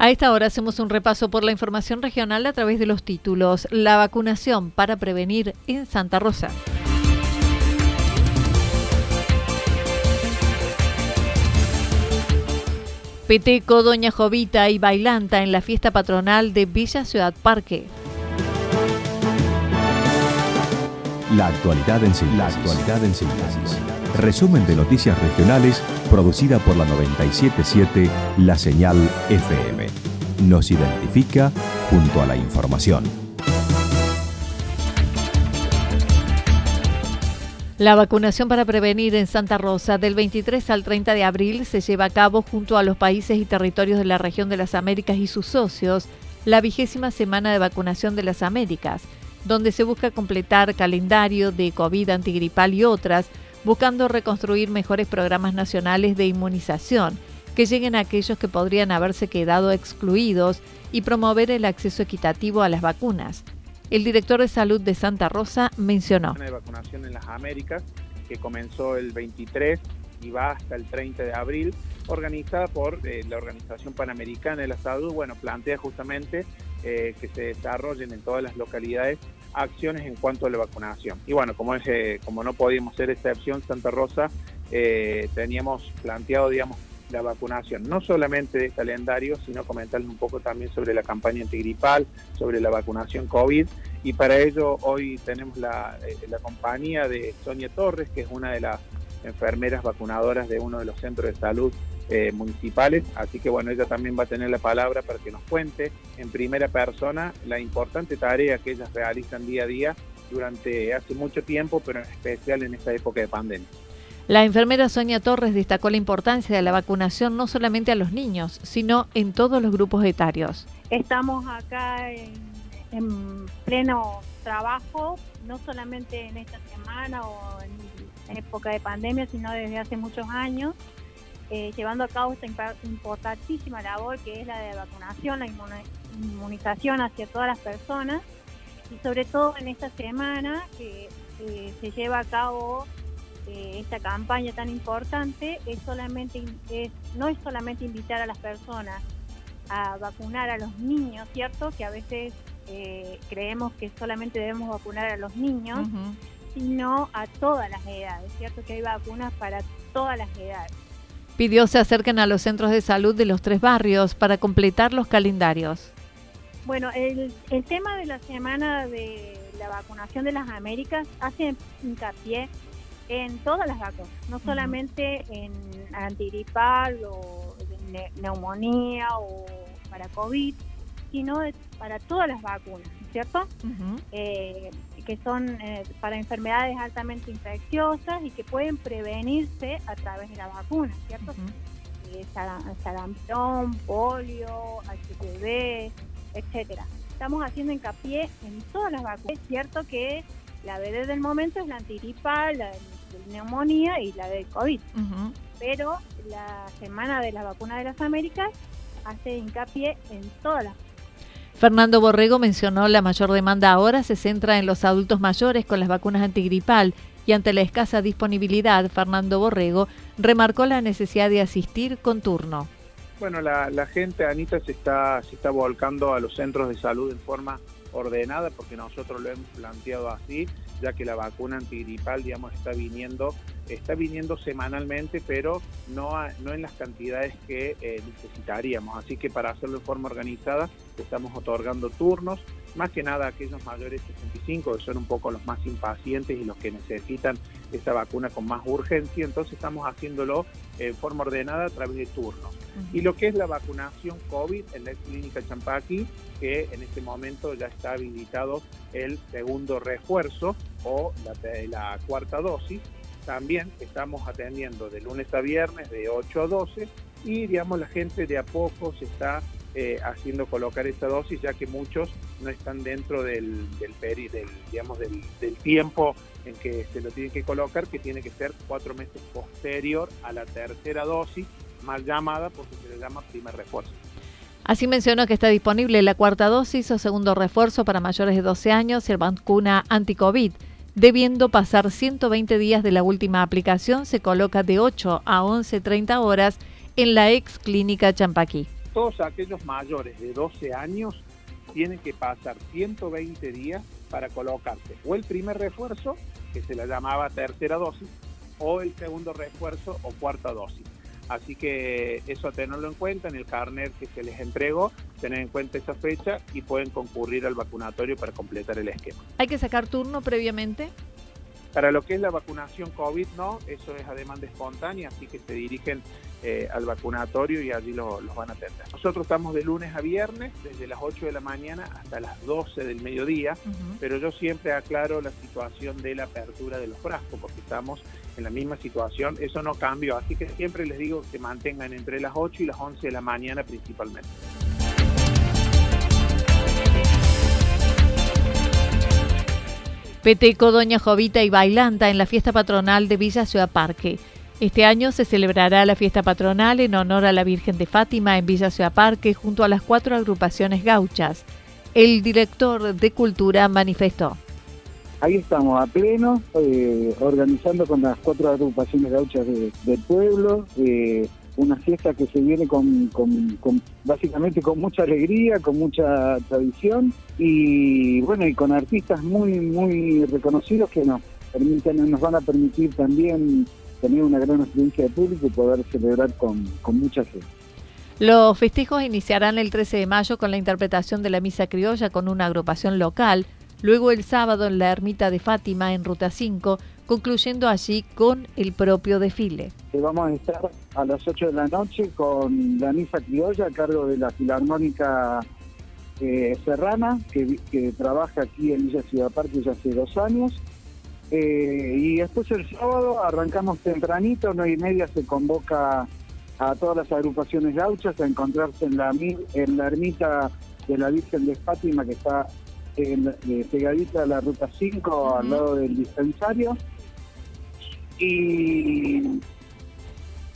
A esta hora hacemos un repaso por la información regional a través de los títulos. La vacunación para prevenir en Santa Rosa. Peteco, Doña Jovita y Bailanta en la fiesta patronal de Villa Ciudad Parque. La actualidad en síntesis. La actualidad en síntesis. Resumen de noticias regionales producida por la 977 La Señal FM. Nos identifica junto a la información. La vacunación para prevenir en Santa Rosa del 23 al 30 de abril se lleva a cabo junto a los países y territorios de la región de las Américas y sus socios, la vigésima semana de vacunación de las Américas, donde se busca completar calendario de COVID antigripal y otras, buscando reconstruir mejores programas nacionales de inmunización que lleguen a aquellos que podrían haberse quedado excluidos y promover el acceso equitativo a las vacunas. El director de salud de Santa Rosa mencionó. de vacunación en las Américas que comenzó el 23 y va hasta el 30 de abril, organizada por eh, la Organización Panamericana de la Salud. Bueno, plantea justamente eh, que se desarrollen en todas las localidades acciones en cuanto a la vacunación. Y bueno, como, es, eh, como no podíamos ser excepción, Santa Rosa teníamos planteado, digamos, la vacunación, no solamente de calendario, sino comentarles un poco también sobre la campaña antigripal, sobre la vacunación COVID. Y para ello hoy tenemos la, eh, la compañía de Sonia Torres, que es una de las enfermeras vacunadoras de uno de los centros de salud eh, municipales. Así que bueno, ella también va a tener la palabra para que nos cuente en primera persona la importante tarea que ellas realizan día a día durante hace mucho tiempo, pero en especial en esta época de pandemia. La enfermera Sonia Torres destacó la importancia de la vacunación no solamente a los niños, sino en todos los grupos etarios. Estamos acá en, pleno trabajo, no solamente en esta semana o en, época de pandemia, sino desde hace muchos años, eh, llevando a cabo esta importantísima labor que es la de vacunación, la inmunización hacia todas las personas y sobre todo en esta semana que eh, se lleva a cabo esta campaña tan importante es solamente es, no es solamente invitar a las personas a vacunar a los niños, ¿cierto? Que a veces eh, creemos que solamente debemos vacunar a los niños, sino a todas las edades, ¿cierto? Que hay vacunas para todas las edades. Pidió se acerquen a los centros de salud de los tres barrios para completar los calendarios. Bueno, el, el tema de la semana de la vacunación de las Américas hace hincapié en todas las vacunas, no solamente en antigripal o neumonía o para COVID, sino para todas las vacunas, ¿cierto? Eh, que son eh, para enfermedades altamente infecciosas y que pueden prevenirse a través de la vacuna, ¿cierto? Eh, sarampión, polio, HPV, etcétera. Estamos haciendo hincapié en todas las vacunas. Es cierto que la BD del momento es la antigripal, la neumonía y la de COVID. Pero la semana de la vacuna de las Américas hace hincapié en todas las Fernando Borrego mencionó la mayor demanda ahora se centra en los adultos mayores con las vacunas antigripal y ante la escasa disponibilidad, Fernando Borrego remarcó la necesidad de asistir con turno. Bueno, la, gente, Anita, se está, se está volcando a los centros de salud en forma ordenada, porque nosotros lo hemos planteado así, ya que la vacuna antigripal, digamos, está viniendo, está viniendo semanalmente, pero no, no en las cantidades que eh, necesitaríamos. Así que para hacerlo de forma organizada, estamos otorgando turnos, más que nada aquellos mayores de 65, que son un poco los más impacientes y los que necesitan esa vacuna con más urgencia, entonces estamos haciéndolo en forma ordenada a través de turnos. Y lo que es la vacunación COVID en la clínica Champaqui, que en este momento ya está habilitado el segundo refuerzo o la, la cuarta dosis, también estamos atendiendo de lunes a viernes de 8 a 12 y digamos la gente de a poco se está eh, haciendo colocar esa dosis, ya que muchos no están dentro del, del, peri, del digamos, del, tiempo en que se lo tienen que colocar, que tiene que ser cuatro meses posterior a la tercera dosis, mal llamada porque se le llama primer refuerzo. Así mencionó que está disponible la cuarta dosis o segundo refuerzo para mayores de 12 años y el vacuna anti-COVID. Debiendo pasar 120 días de la última aplicación, se coloca de 8 a 11.30 horas en la ex clínica Champaquí todos aquellos mayores de 12 años tienen que pasar 120 días para colocarse o el primer refuerzo, que se la llamaba tercera dosis, o el segundo refuerzo o cuarta dosis. Así que eso a tenerlo en cuenta en el carnet que se les entregó, tener en cuenta esa fecha y pueden concurrir al vacunatorio para completar el esquema. ¿Hay que sacar turno previamente? Para lo que es la vacunación COVID, no, eso es a demanda espontánea, así que se dirigen eh, al vacunatorio y allí los van a atender. Nosotros estamos de lunes a viernes, desde las 8 de la mañana hasta las 12 del mediodía, pero yo siempre aclaro la situación de la apertura de los frascos, porque estamos en la misma situación, eso no cambió, así que siempre les digo que mantengan entre las 8 y las 11 de la mañana principalmente. Peteco, Doña Jovita y Bailanta en la fiesta patronal de Villa Ciudad Parque. Este año se celebrará la fiesta patronal en honor a la Virgen de Fátima en Villa Ciudad Parque junto a las cuatro agrupaciones gauchas. El director de Cultura manifestó. Ahí estamos a pleno, eh, organizando con las cuatro agrupaciones gauchas del pueblo. Eh, una fiesta que se viene con, básicamente con mucha alegría, con mucha tradición y bueno, y con artistas muy, muy reconocidos que nos permiten, nos van a permitir también tener una gran experiencia de público y poder celebrar con, con mucha gente. Los festejos iniciarán el 13 de mayo con la interpretación de la misa criolla con una agrupación local, luego el sábado en la ermita de Fátima en Ruta 5 concluyendo allí con el propio desfile. Vamos a estar a las 8 de la noche con la misa criolla a cargo de la Filarmónica eh, Serrana, que, trabaja aquí en Villa Ciudad Parque ya hace dos años. Eh, y después el sábado arrancamos tempranito, nueve y media se convoca a todas las agrupaciones gauchas a encontrarse en la, en la ermita de la Virgen de Fátima que está en, eh, pegadita a la ruta 5 al lado del dispensario y,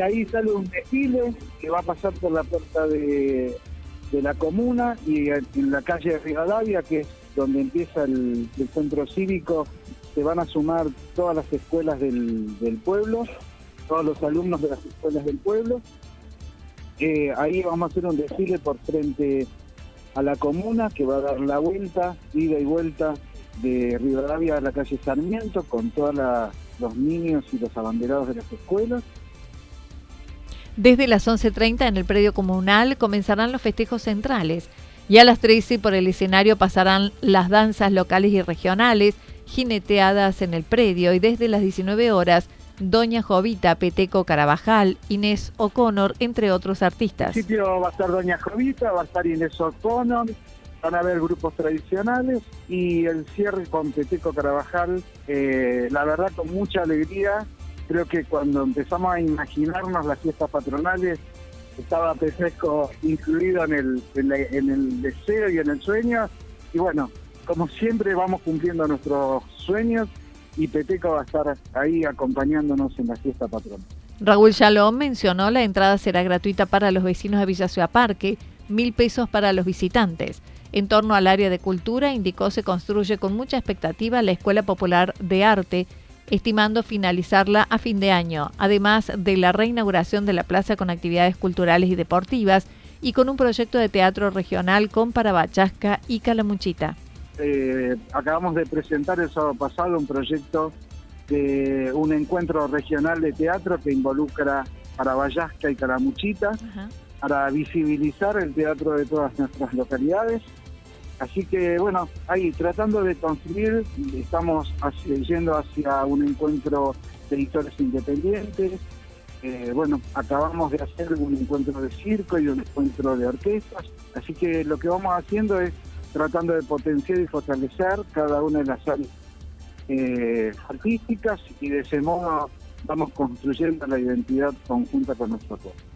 ahí sale un desfile que va a pasar por la puerta de, la comuna y en la calle de Rivadavia, que es donde empieza el, centro cívico, se van a sumar todas las escuelas del, pueblo, todos los alumnos de las escuelas del pueblo. Eh, ahí vamos a hacer un desfile por frente a la comuna que va a dar la vuelta, ida y vuelta de Rivadavia a la calle Sarmiento con todas las los niños y los abanderados de las escuelas. Desde las 11.30 en el predio comunal comenzarán los festejos centrales y a las 13 por el escenario pasarán las danzas locales y regionales jineteadas en el predio y desde las 19 horas Doña Jovita, Peteco Carabajal, Inés O'Connor, entre otros artistas. En principio va a estar Doña Jovita, va a estar Inés O'Connor, van a haber grupos tradicionales y el cierre con Peteco Carabajal, eh, la verdad con mucha alegría. Creo que cuando empezamos a imaginarnos las fiestas patronales, estaba Peteco incluido en el, en, el deseo y en el sueño. Y bueno, como siempre vamos cumpliendo nuestros sueños y Peteco va a estar ahí acompañándonos en la fiesta patronal. Raúl Shalom mencionó la entrada será gratuita para los vecinos de Villa Ciudad Parque, mil pesos para los visitantes. En torno al área de cultura, indicó se construye con mucha expectativa la Escuela Popular de Arte, estimando finalizarla a fin de año, además de la reinauguración de la plaza con actividades culturales y deportivas y con un proyecto de teatro regional con Parabachasca y Calamuchita. eh, acabamos de presentar el sábado pasado un proyecto de un encuentro regional de teatro que involucra Vallasca y Caramuchita para visibilizar el teatro de todas nuestras localidades. Así que bueno, ahí tratando de construir, estamos yendo hacia un encuentro de editores independientes. Eh, bueno, acabamos de hacer un encuentro de circo y un encuentro de orquestas. Así que lo que vamos haciendo es tratando de potenciar y fortalecer cada una de las áreas eh, artísticas y de ese modo vamos construyendo la identidad conjunta con nuestro pueblo.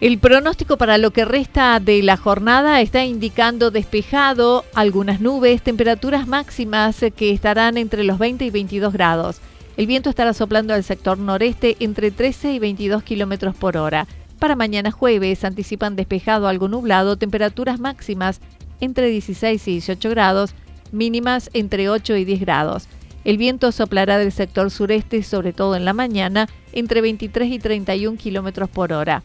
El pronóstico para lo que resta de la jornada está indicando despejado, algunas nubes, temperaturas máximas que estarán entre los 20 y 22 grados. El viento estará soplando al sector noreste entre 13 y 22 kilómetros por hora. Para mañana jueves anticipan despejado algo nublado, temperaturas máximas entre 16 y 18 grados, mínimas entre 8 y 10 grados. El viento soplará del sector sureste, sobre todo en la mañana, entre 23 y 31 kilómetros por hora.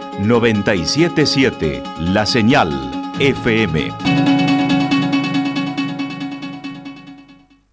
977 La Señal FM.